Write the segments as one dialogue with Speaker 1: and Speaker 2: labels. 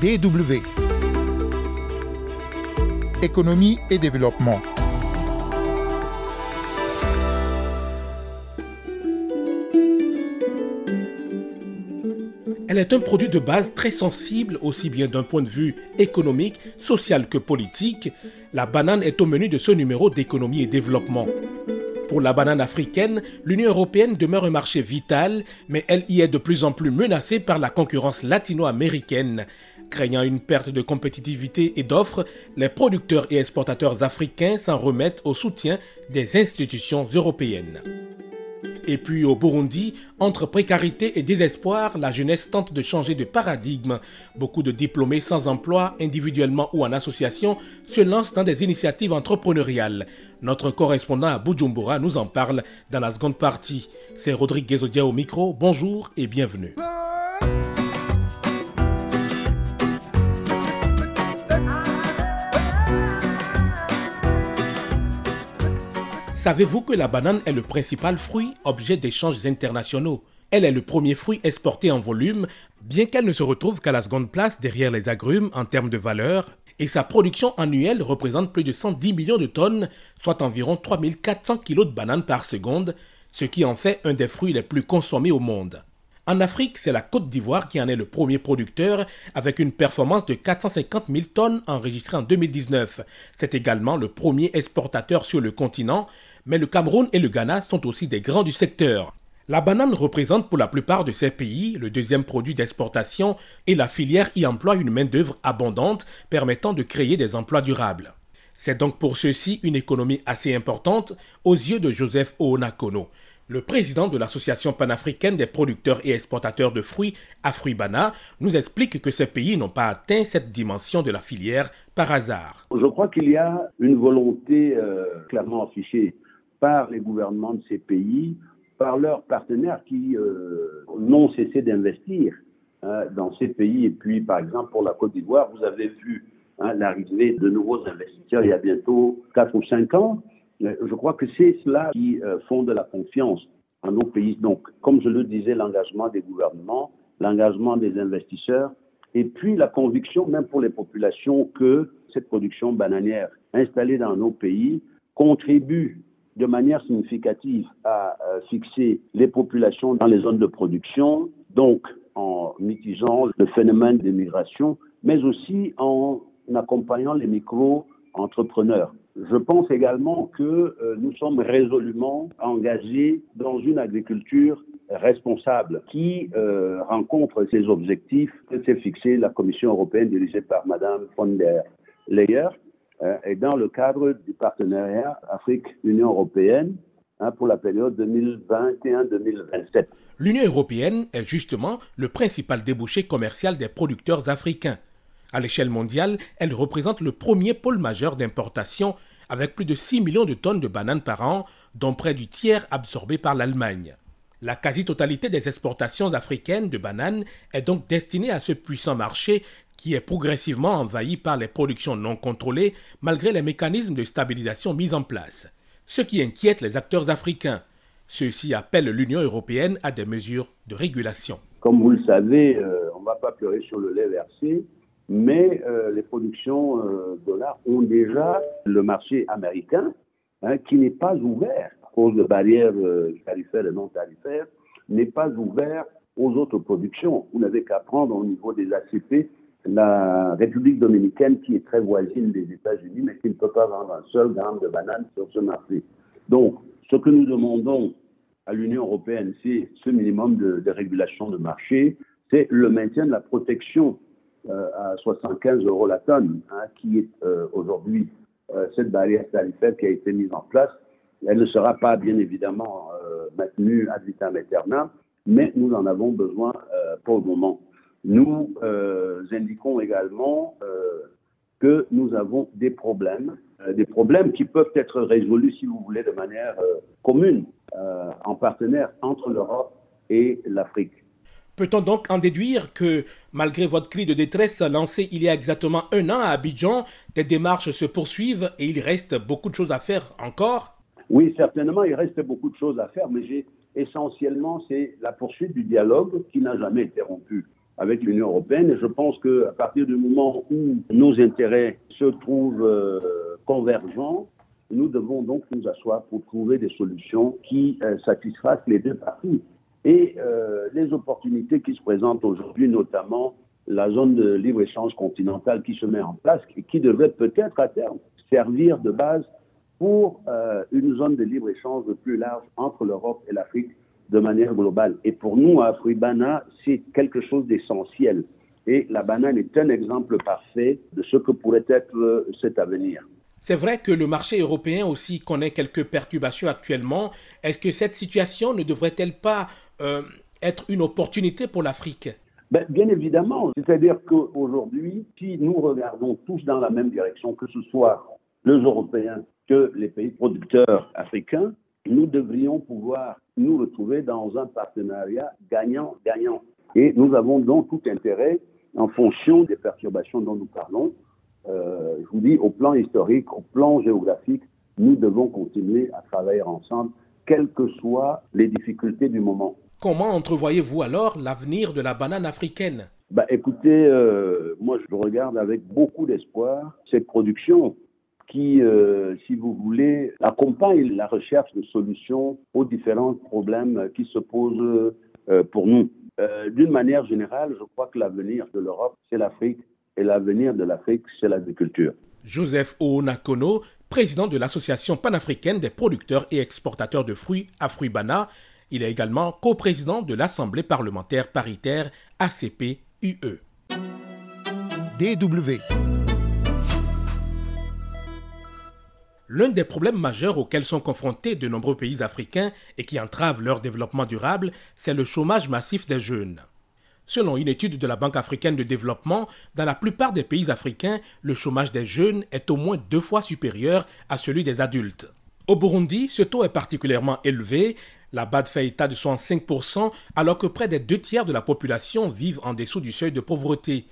Speaker 1: DW. Économie et développement.
Speaker 2: Elle est un produit de base très sensible aussi bien d'un point de vue économique, social que politique. La banane est au menu de ce numéro d'économie et développement. Pour la banane africaine, l'Union européenne demeure un marché vital, mais elle y est de plus en plus menacée par la concurrence latino-américaine. Craignant une perte de compétitivité et d'offres, les producteurs et exportateurs africains s'en remettent au soutien des institutions européennes. Et puis au Burundi, entre précarité et désespoir, la jeunesse tente de changer de paradigme. Beaucoup de diplômés sans emploi, individuellement ou en association, se lancent dans des initiatives entrepreneuriales. Notre correspondant à Bujumbura nous en parle dans la seconde partie. C'est Rodrigue Gezodia au micro. Bonjour et bienvenue. Savez-vous que la banane est le principal fruit objet d'échanges internationaux? Elle est le premier fruit exporté en volume, bien qu'elle ne se retrouve qu'à la seconde place derrière les agrumes en termes de valeur, et sa production annuelle représente plus de 110 millions de tonnes, soit environ 3400 kg de bananes par seconde, ce qui en fait un des fruits les plus consommés au monde. En Afrique, c'est la Côte d'Ivoire qui en est le premier producteur avec une performance de 450 000 tonnes enregistrée en 2019. C'est également le premier exportateur sur le continent, mais le Cameroun et le Ghana sont aussi des grands du secteur. La banane représente pour la plupart de ces pays le deuxième produit d'exportation et la filière y emploie une main-d'œuvre abondante permettant de créer des emplois durables. C'est donc pour ceci une économie assez importante aux yeux de Joseph Oonakono. Le président de l'Association panafricaine des producteurs et exportateurs de fruits, Afruibana, nous explique que ces pays n'ont pas atteint cette dimension de la filière par hasard.
Speaker 3: Je crois qu'il y a une volonté euh, clairement affichée par les gouvernements de ces pays, par leurs partenaires qui euh, n'ont cessé d'investir hein, dans ces pays. Et puis, par exemple, pour la Côte d'Ivoire, vous avez vu hein, l'arrivée de nouveaux investisseurs il y a bientôt 4 ou 5 ans. Je crois que c'est cela qui euh, fonde la confiance en nos pays. Donc, comme je le disais, l'engagement des gouvernements, l'engagement des investisseurs, et puis la conviction, même pour les populations, que cette production bananière installée dans nos pays contribue de manière significative à euh, fixer les populations dans les zones de production, donc en mitigeant le phénomène d'immigration, mais aussi en accompagnant les Je pense également que euh, nous sommes résolument engagés dans une agriculture responsable qui euh, rencontre ces objectifs que s'est fixé la Commission européenne dirigée par Mme von der Leyen euh, et dans le cadre du partenariat Afrique-Union européenne hein, pour la période 2021-2027.
Speaker 2: L'Union européenne est justement le principal débouché commercial des producteurs africains. À l'échelle mondiale, elle représente le premier pôle majeur d'importation avec plus de 6 millions de tonnes de bananes par an, dont près du tiers absorbé par l'Allemagne. La quasi-totalité des exportations africaines de bananes est donc destinée à ce puissant marché qui est progressivement envahi par les productions non contrôlées malgré les mécanismes de stabilisation mis en place. Ce qui inquiète les acteurs africains. Ceux-ci appellent l'Union européenne à des mesures de régulation.
Speaker 3: Comme vous le savez, euh, on ne va pas pleurer sur le lait versé mais euh, les productions euh, dollars ont déjà le marché américain hein, qui n'est pas ouvert à cause de barrières euh, tarifaires et non tarifaires, n'est pas ouvert aux autres productions. Vous n'avez qu'à prendre au niveau des ACP la République dominicaine qui est très voisine des États-Unis, mais qui ne peut pas vendre un seul gramme de banane sur ce marché. Donc, ce que nous demandons à l'Union européenne, c'est ce minimum de, régulation de marché, c'est le maintien de la protection à 75 euros la tonne, hein, qui est euh, aujourd'hui euh, cette barrière tarifaire qui a été mise en place. Elle ne sera pas bien évidemment maintenue ad vitam aeternam, mais nous en avons besoin pour le moment. Nous indiquons également que nous avons des problèmes, des problèmes qui peuvent être résolus, si vous voulez, de manière commune, en partenaire entre l'Europe et l'Afrique.
Speaker 2: Peut-on donc en déduire que, malgré votre cri de détresse lancé il y a exactement un an à Abidjan, des démarches se poursuivent et il reste beaucoup de choses à faire encore?
Speaker 3: Oui, certainement, il reste beaucoup de choses à faire, mais essentiellement, c'est la poursuite du dialogue qui n'a jamais été rompu avec l'Union européenne. Je pense qu'à partir du moment où nos intérêts se trouvent euh, convergents, nous devons donc nous asseoir pour trouver des solutions qui euh, satisfassent les deux parties. Et euh, les opportunités qui se présentent aujourd'hui, notamment la zone de libre-échange continentale qui se met en place et qui devrait peut-être à terme servir de base pour euh, une zone de libre-échange plus large entre l'Europe et l'Afrique de manière globale. Et pour nous, à Afribana, c'est quelque chose d'essentiel. Et la banane est un exemple parfait de ce que pourrait être euh, cet avenir.
Speaker 2: C'est vrai que le marché européen aussi connaît quelques perturbations actuellement. Est-ce que cette situation ne devrait-elle pas euh, être une opportunité pour l'Afrique?
Speaker 3: Ben, Bien évidemment. C'est-à-dire qu'aujourd'hui, si nous regardons tous dans la même direction, que ce soit les Européens que les pays producteurs africains, nous devrions pouvoir nous retrouver dans un partenariat gagnant-gagnant. Et nous avons donc tout intérêt, en fonction des perturbations dont nous parlons, euh, je vous dis, au plan historique, au plan géographique, nous devons continuer à travailler ensemble, quelles que soient les difficultés du moment.
Speaker 2: Comment entrevoyez-vous alors l'avenir de la banane africaine?
Speaker 3: Bah, Écoutez, euh, moi je regarde avec beaucoup d'espoir cette production qui, euh, si vous voulez, accompagne la recherche de solutions aux différents problèmes qui se posent euh, pour nous. D'une manière générale, je crois que l'avenir de l'Europe, c'est l'Afrique, et l'avenir de l'Afrique, c'est l'agriculture.
Speaker 2: Joseph Oonakono, président de l'Association panafricaine des producteurs et exportateurs de fruits, Afruibana, il est également coprésident de l'Assemblée parlementaire paritaire ACP-UE.
Speaker 1: DW
Speaker 2: L'un des problèmes majeurs auxquels sont confrontés de nombreux pays africains et qui entravent leur développement durable, c'est le chômage massif des jeunes. Selon une étude de la Banque africaine de développement, dans la plupart des pays africains, le chômage des jeunes est au moins deux fois supérieur à celui des adultes. Au Burundi, ce taux est particulièrement élevé. La BAD fait état de 65%, alors que près des deux tiers de la population vivent en dessous du seuil de pauvreté.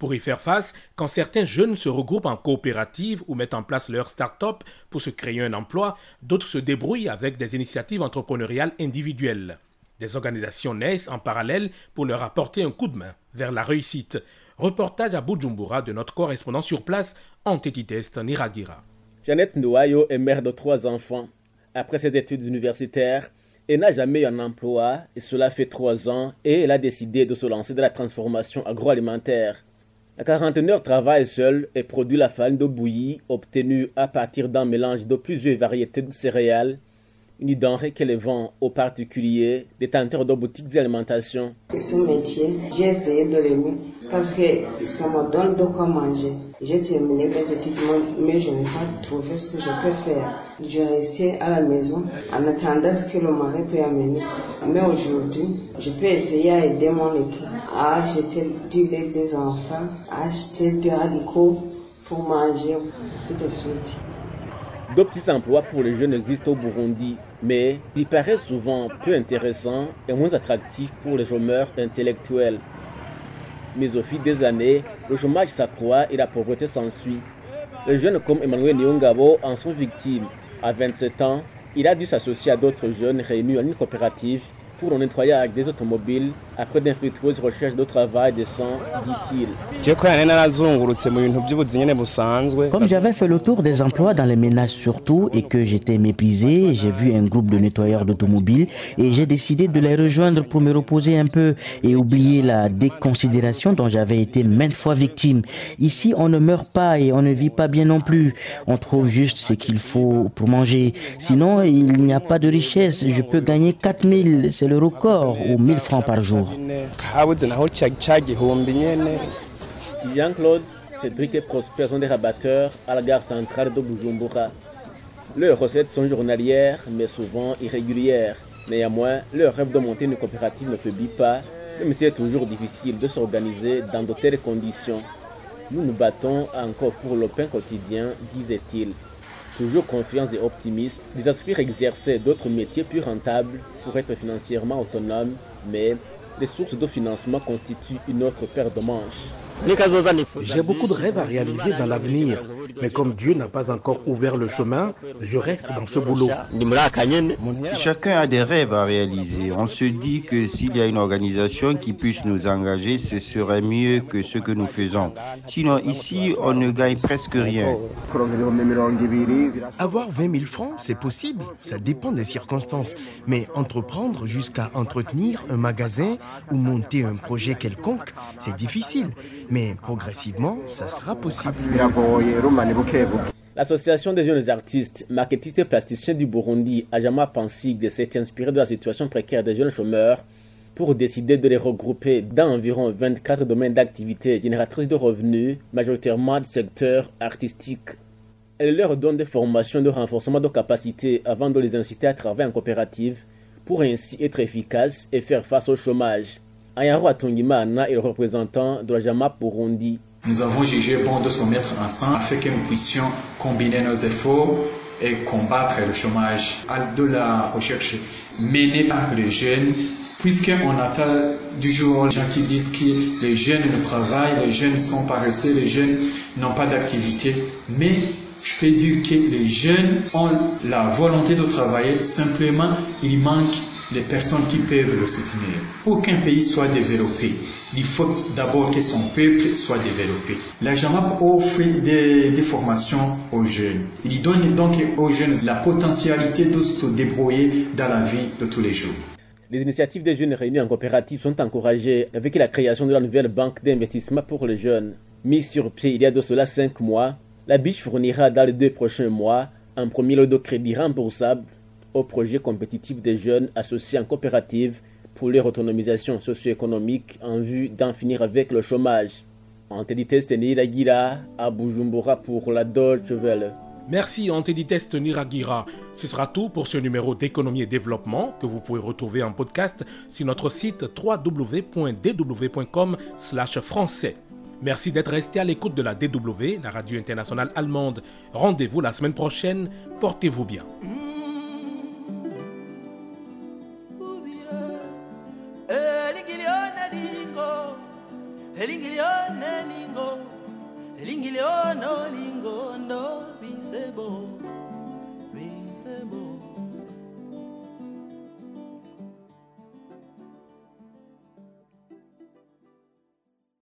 Speaker 2: Pour y faire face, quand certains jeunes se regroupent en coopérative ou mettent en place leur start-up pour se créer un emploi, d'autres se débrouillent avec des initiatives entrepreneuriales individuelles. Des organisations naissent en parallèle pour leur apporter un coup de main vers la réussite. Reportage à Bujumbura de notre correspondant sur place, Antetites Niragira.
Speaker 4: Jeannette Nouayo est mère de trois enfants. Après ses études universitaires, elle n'a jamais eu un emploi et cela fait trois ans et elle a décidé de se lancer dans la transformation agroalimentaire. La quarantenaire travaille seule et produit la farine d'eau bouillie obtenue à partir d'un mélange de plusieurs variétés de céréales, une denrée qu'elle vend aux particuliers, détenteurs de boutiques d'alimentation.
Speaker 5: Ce métier, j'ai essayé de l'aimer parce que ça me donne de quoi manger. J'ai terminé études, mais je n'ai pas trouvé ce que je peux faire. Je restais à la maison en attendant ce que le mari peut amener. Mais aujourd'hui, je peux essayer à aider mon époux à acheter du lait des enfants, à acheter du haricots pour manger, ainsi de suite.
Speaker 4: De petits emplois pour les jeunes existent au Burundi, mais ils paraissent souvent peu intéressants et moins attractifs pour les chômeurs intellectuels. Mais au fil des années, le chômage s'accroît et la pauvreté s'ensuit. Les jeunes comme Emmanuel Nyongabo en sont victimes. À 27 ans, il a dû s'associer à d'autres jeunes réunis en une coopérative pour le nettoyage des automobiles après d'infructueuses recherches de travail décent, dit-il.
Speaker 6: Comme j'avais fait le tour des emplois dans les ménages surtout et que j'étais mépisé, j'ai vu un groupe de nettoyeurs d'automobiles et j'ai décidé de les rejoindre pour me reposer un peu et oublier la déconsidération dont j'avais été maintes fois victime. Ici, on ne meurt pas et on ne vit pas bien non plus. On trouve juste ce qu'il faut pour manger. Sinon, il n'y a pas de richesse. Je peux gagner 4000, c'est le record, ou 1000 francs par jour.
Speaker 4: Jean-Claude, Cédric Prosper sont des rabatteurs à la gare centrale de Bujumbura. Leurs recettes sont journalières, mais souvent irrégulières. Néanmoins, leur rêve de monter une coopérative ne faiblit pas, même si c'est toujours difficile de s'organiser dans de telles conditions. Nous nous battons encore pour le pain quotidien, disait-il. Toujours confiants et optimistes, ils aspirent à exercer d'autres métiers plus rentables pour être financièrement autonomes, mais les sources de financement constituent une autre paire de manches.
Speaker 7: J'ai beaucoup de rêves à réaliser dans l'avenir.
Speaker 2: Mais comme Dieu n'a pas encore ouvert le chemin, je reste dans ce boulot.
Speaker 7: Chacun a des rêves à réaliser. On se dit que s'il y a une organisation qui puisse nous engager, ce serait mieux que ce que nous faisons. Sinon, ici, on ne gagne presque rien.
Speaker 8: Avoir 20 000 francs, c'est possible. Ça dépend des circonstances. Mais entreprendre jusqu'à entretenir un magasin ou monter un projet quelconque, c'est difficile. Mais progressivement, ça sera possible.
Speaker 4: L'association des jeunes artistes, marketistes et plasticiens du Burundi a jamais pensé de s'être inspiré de la situation précaire des jeunes chômeurs pour décider de les regrouper dans environ 24 domaines d'activité génératrices de revenus, majoritairement du secteur artistique. Elle leur donne des formations de renforcement de capacités avant de les inciter à travailler en coopérative pour ainsi être efficaces et faire face au chômage. Ayaro Atongimana est le représentant de la JAMA Burundi.
Speaker 9: Nous avons jugé bon de se mettre ensemble afin que nous puissions combiner nos efforts et combattre le chômage. De la recherche menée par les jeunes, puisqu'on attend du jour les gens qui disent que les jeunes ne travaillent, les jeunes sont paresseux, les jeunes n'ont pas d'activité. Mais je peux dire que les jeunes ont la volonté de travailler, simplement il manque les personnes qui peuvent le soutenir. Pour qu'un pays soit développé, il faut d'abord que son peuple soit développé. La JAMAP offre des, formations aux jeunes. Il donne donc aux jeunes la potentialité de se débrouiller dans la vie de tous les jours.
Speaker 4: Les initiatives des jeunes réunis en coopérative sont encouragées avec la création de la nouvelle banque d'investissement pour les jeunes. Mise sur pied il y a de cela cinq mois, la BICH fournira dans les deux prochains mois un premier lot de crédit remboursable au projet compétitif des jeunes associés en coopérative pour leur autonomisation socio-économique en vue d'en finir avec le chômage. Antedites Niragira à Bujumbura pour la Deutsche Welle.
Speaker 2: Merci Antedites Niragira. Ce sera tout pour ce numéro d'économie et développement que vous pouvez retrouver en podcast sur notre site www.dw.com/français. Merci d'être resté à l'écoute de la DW, la radio internationale allemande. Rendez-vous la semaine prochaine. Portez-vous bien.